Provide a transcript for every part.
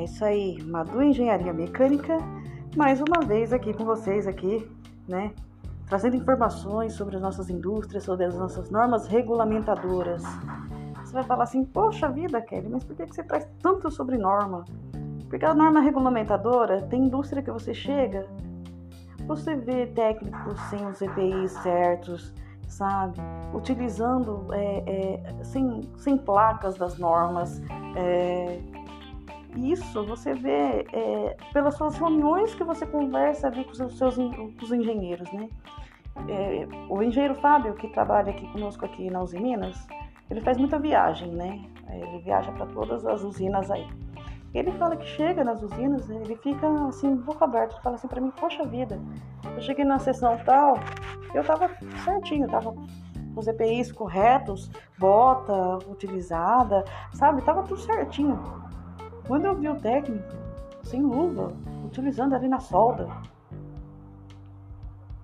É isso aí, Madu Engenharia Mecânica, mais uma vez aqui com vocês aqui, né? Trazendo informações sobre as nossas indústrias, sobre as nossas normas regulamentadoras. Você vai falar assim, poxa vida, Kelly, mas por que você traz tanto sobre norma? Porque a norma regulamentadora tem indústria que você chega, você vê técnicos sem os EPIs certos, sabe? Utilizando é, é, sem, sem placas das normas. É, isso você vê é, pelas suas reuniões que você conversa ali com os seus com os engenheiros, né? É, o engenheiro Fábio, que trabalha aqui conosco aqui na Uzi Minas, ele faz muita viagem, né? Ele viaja para todas as usinas aí. Ele fala que chega nas usinas, ele fica assim, boca aberta, fala assim para mim, poxa vida, eu cheguei na sessão tal, eu tava certinho, tava com os EPIs corretos, bota utilizada, sabe? Tava tudo certinho. Quando eu vi o técnico, sem luva, utilizando ali na solda,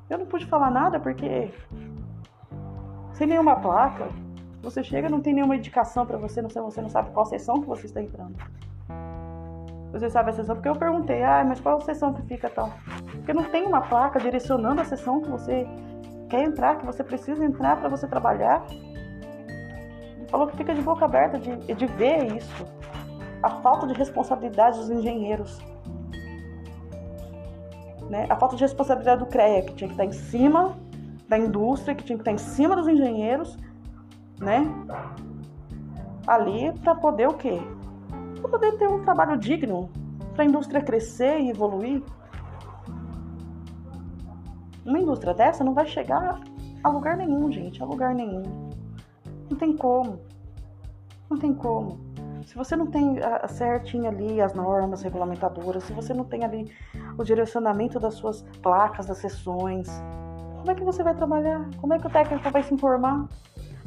eu não pude falar nada porque sem nenhuma placa, você chega não tem nenhuma indicação para você, você não sabe qual sessão que você está entrando. Você sabe a sessão? Porque eu perguntei, ah, mas qual sessão que fica tal? Porque não tem uma placa direcionando a sessão que você quer entrar, que você precisa entrar para você trabalhar. Ele falou que fica de boca aberta de, de ver isso. A falta de responsabilidade dos engenheiros. Né? A falta de responsabilidade do CREA, que tinha que estar em cima da indústria, que tinha que estar em cima dos engenheiros, né? Ali para poder o quê? para poder ter um trabalho digno, para a indústria crescer e evoluir. Uma indústria dessa não vai chegar a lugar nenhum, gente, a lugar nenhum. Não tem como. Não tem como. Se você não tem a, certinho ali as normas regulamentadoras, se você não tem ali o direcionamento das suas placas, das sessões, como é que você vai trabalhar? Como é que o técnico vai se informar?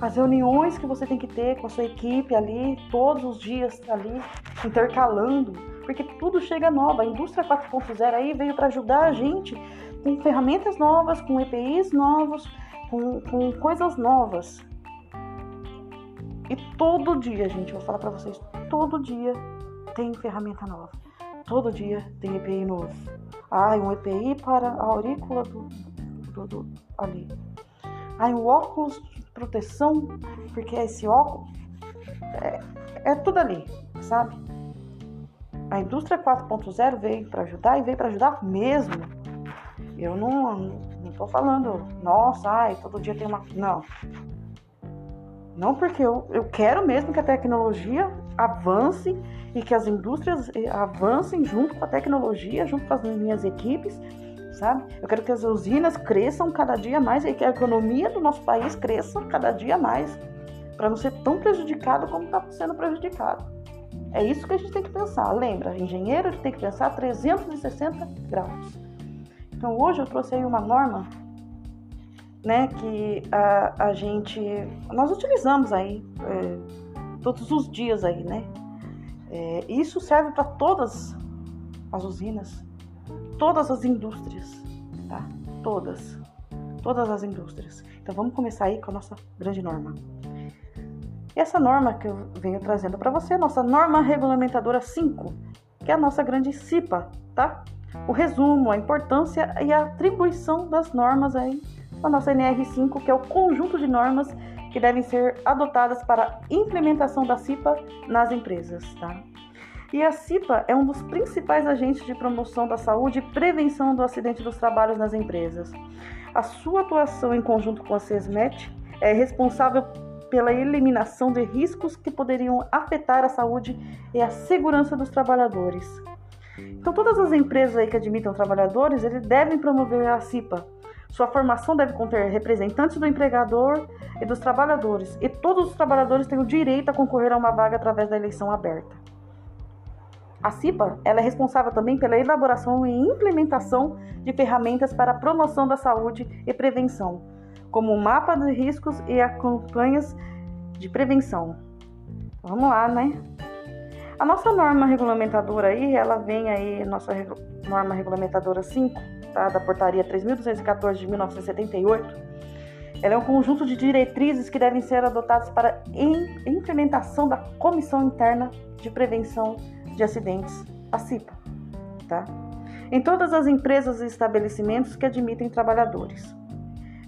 as reuniões que você tem que ter com a sua equipe ali, todos os dias ali, intercalando, porque tudo chega nova. A indústria 4.0 aí veio para ajudar a gente com ferramentas novas, com EPIs novos, com, com coisas novas. E todo dia, gente, vou falar para vocês, todo dia tem ferramenta nova. Todo dia tem EPI novo. Ah, um EPI para a aurícula do, do, do ali. Ah, um óculos proteção, porque esse óculos é, é tudo ali, sabe? A indústria 4.0 veio para ajudar e veio para ajudar mesmo. Eu não, não tô falando, nossa, ai, todo dia tem uma. Não. Não, porque eu, eu quero mesmo que a tecnologia avance e que as indústrias eh, avancem junto com a tecnologia, junto com as minhas equipes sabe? Eu quero que as usinas cresçam cada dia mais e que a economia do nosso país cresça cada dia mais, para não ser tão prejudicado como está sendo prejudicado. É isso que a gente tem que pensar. Lembra, engenheiro tem que pensar 360 graus. Então hoje eu trouxe aí uma norma, né, que a, a gente nós utilizamos aí é, todos os dias aí, né? É, isso serve para todas as usinas, todas as indústrias, tá? Todas. Todas as indústrias. Então vamos começar aí com a nossa grande norma. E essa norma que eu venho trazendo para você, nossa norma regulamentadora 5, que é a nossa grande CIPA, tá? O resumo, a importância e a atribuição das normas aí a nossa NR5, que é o conjunto de normas que devem ser adotadas para implementação da CIPA nas empresas, tá? E a CIPA é um dos principais agentes de promoção da saúde e prevenção do acidente dos trabalhos nas empresas. A sua atuação em conjunto com a SESMET é responsável pela eliminação de riscos que poderiam afetar a saúde e a segurança dos trabalhadores. Então, todas as empresas que admitam trabalhadores, eles devem promover a CIPA. Sua formação deve conter representantes do empregador e dos trabalhadores, e todos os trabalhadores têm o direito a concorrer a uma vaga através da eleição aberta. A CIPA ela é responsável também pela elaboração e implementação de ferramentas para a promoção da saúde e prevenção, como o mapa de riscos e as campanhas de prevenção. Vamos lá, né? A nossa norma regulamentadora aí, ela vem aí, nossa norma regulamentadora 5, tá? da portaria 3214 de 1978. Ela é um conjunto de diretrizes que devem ser adotadas para implementação da Comissão Interna de Prevenção de acidentes A CIPA, tá? Em todas as empresas e estabelecimentos que admitem trabalhadores.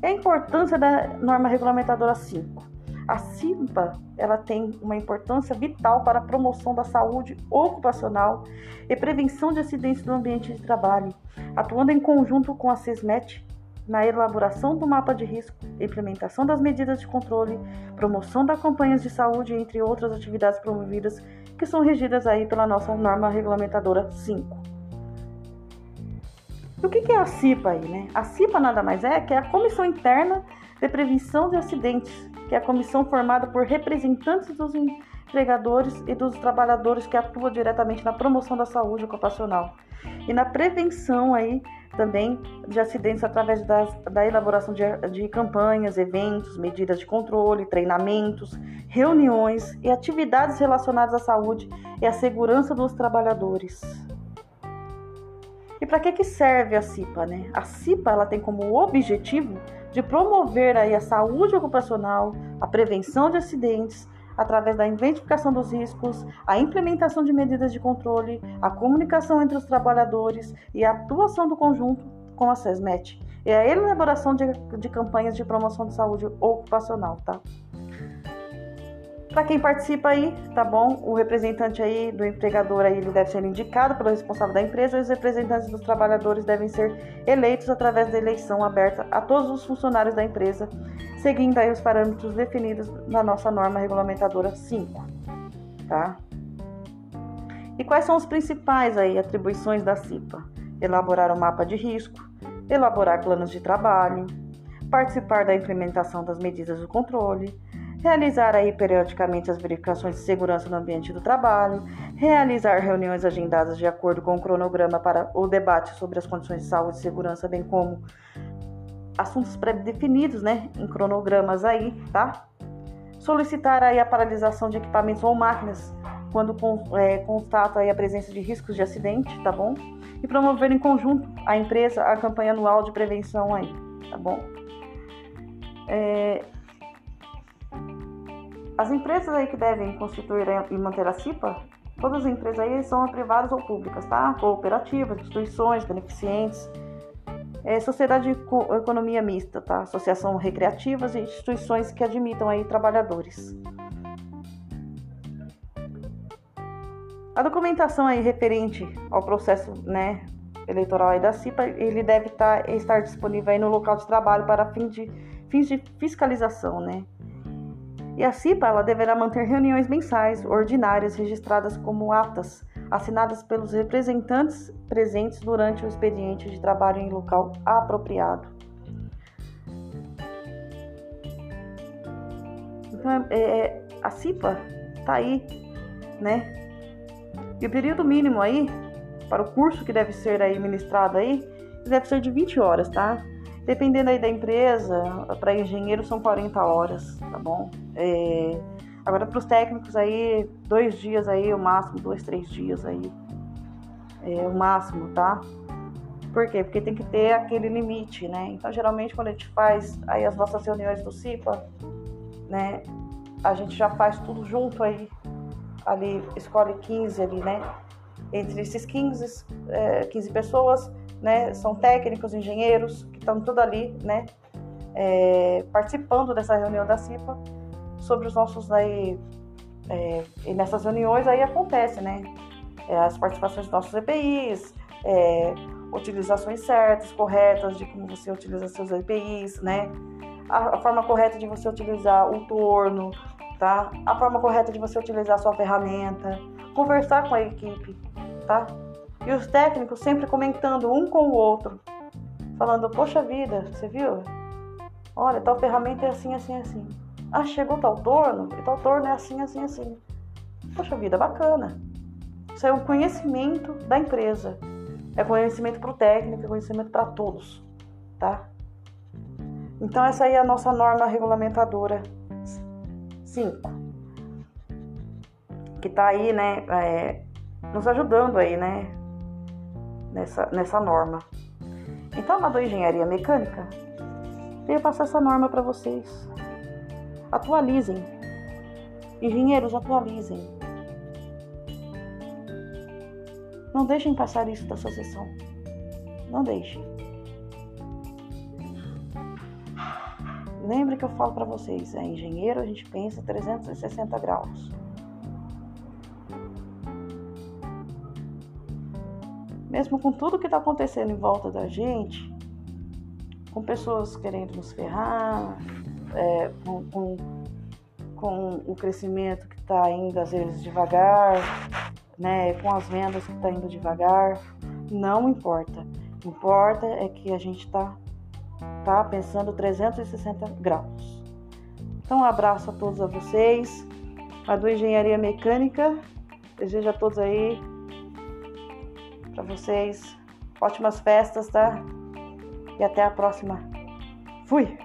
É a importância da norma regulamentadora 5. A CIPA ela tem uma importância vital para a promoção da saúde ocupacional e prevenção de acidentes no ambiente de trabalho, atuando em conjunto com a SESMET na elaboração do mapa de risco, implementação das medidas de controle, promoção das campanhas de saúde, entre outras atividades promovidas que são regidas aí pela nossa norma regulamentadora 5. E o que é a CIPA aí, né? A CIPA nada mais é que é a Comissão Interna de Prevenção de Acidentes, que é a comissão formada por representantes dos empregadores e dos trabalhadores que atuam diretamente na promoção da saúde ocupacional e na prevenção aí também de acidentes através das, da elaboração de, de campanhas, eventos, medidas de controle, treinamentos, reuniões e atividades relacionadas à saúde e à segurança dos trabalhadores. E para que, que serve a CIPA? Né? A CIPA ela tem como objetivo de promover aí a saúde ocupacional, a prevenção de acidentes, através da identificação dos riscos, a implementação de medidas de controle, a comunicação entre os trabalhadores e a atuação do conjunto com a SESMET e a elaboração de, de campanhas de promoção de saúde ocupacional, tá? Para quem participa aí, tá bom? O representante aí do empregador aí, ele deve ser indicado pelo responsável da empresa e os representantes dos trabalhadores devem ser eleitos através da eleição aberta a todos os funcionários da empresa, seguindo aí os parâmetros definidos na nossa norma regulamentadora 5, tá? E quais são as principais aí atribuições da CIPA? Elaborar um mapa de risco, elaborar planos de trabalho, participar da implementação das medidas do controle, realizar aí periodicamente as verificações de segurança no ambiente do trabalho, realizar reuniões agendadas de acordo com o cronograma para o debate sobre as condições de saúde e segurança, bem como assuntos pré-definidos, né, em cronogramas aí, tá? Solicitar aí a paralisação de equipamentos ou máquinas quando é, constata aí a presença de riscos de acidente, tá bom? E promover em conjunto a empresa a campanha anual de prevenção aí, tá bom? É, as empresas aí que devem constituir e manter a CIPA, todas as empresas aí são privadas ou públicas, tá? Cooperativas, instituições, beneficentes, é, sociedade de economia mista, tá? Associação recreativas e instituições que admitam aí trabalhadores. A documentação aí referente ao processo, né, eleitoral aí da CIPA, ele deve tá, estar disponível aí no local de trabalho para fins de, fins de fiscalização, né? E a CIPA ela deverá manter reuniões mensais ordinárias registradas como atas, assinadas pelos representantes presentes durante o expediente de trabalho em local apropriado. Então, é, é a CIPA está aí, né? E o período mínimo aí para o curso que deve ser aí ministrado aí deve ser de 20 horas, tá? Dependendo aí da empresa, para engenheiro são 40 horas, tá bom? É, agora para os técnicos aí, dois dias aí, o máximo, dois, três dias aí. É o máximo, tá? Por quê? Porque tem que ter aquele limite, né? Então, geralmente, quando a gente faz aí as nossas reuniões do CIPA, né? A gente já faz tudo junto aí, ali, escolhe 15 ali, né? Entre esses 15, é, 15 pessoas, né? São técnicos, engenheiros, estão tudo ali, né? É, participando dessa reunião da CIPA sobre os nossos aí é, e nessas reuniões aí acontece, né? É, as participações dos nossos EPIs, é, utilizações certas, corretas de como você utiliza seus EPIs, né? A, a, forma correta de você utilizar o torno, tá? A forma correta de você utilizar a sua ferramenta, conversar com a equipe, tá? E os técnicos sempre comentando um com o outro, falando: Poxa vida, você viu? Olha, tal ferramenta é assim, assim, assim. Ah, chegou tal torno, e tal torno é assim, assim, assim. Poxa vida, bacana. Isso é um conhecimento da empresa. É conhecimento para o técnico, é conhecimento para todos, tá? Então essa aí é a nossa norma regulamentadora 5. Que tá aí, né, é, nos ajudando aí, né, nessa, nessa norma. Então, na Engenharia Mecânica, veio passar essa norma para vocês. Atualizem. Engenheiros, atualizem. Não deixem passar isso da sua sessão. Não deixem. Lembre que eu falo para vocês, é engenheiro, a gente pensa 360 graus. Mesmo com tudo que está acontecendo em volta da gente, com pessoas querendo nos ferrar, é, com, com, com, o crescimento que está indo às vezes devagar, né, com as vendas que está indo devagar, não importa. Importa é que a gente está tá pensando 360 graus. Então, um abraço a todos a vocês. A do Engenharia Mecânica. Desejo a todos aí para vocês ótimas festas, tá? E até a próxima. Fui!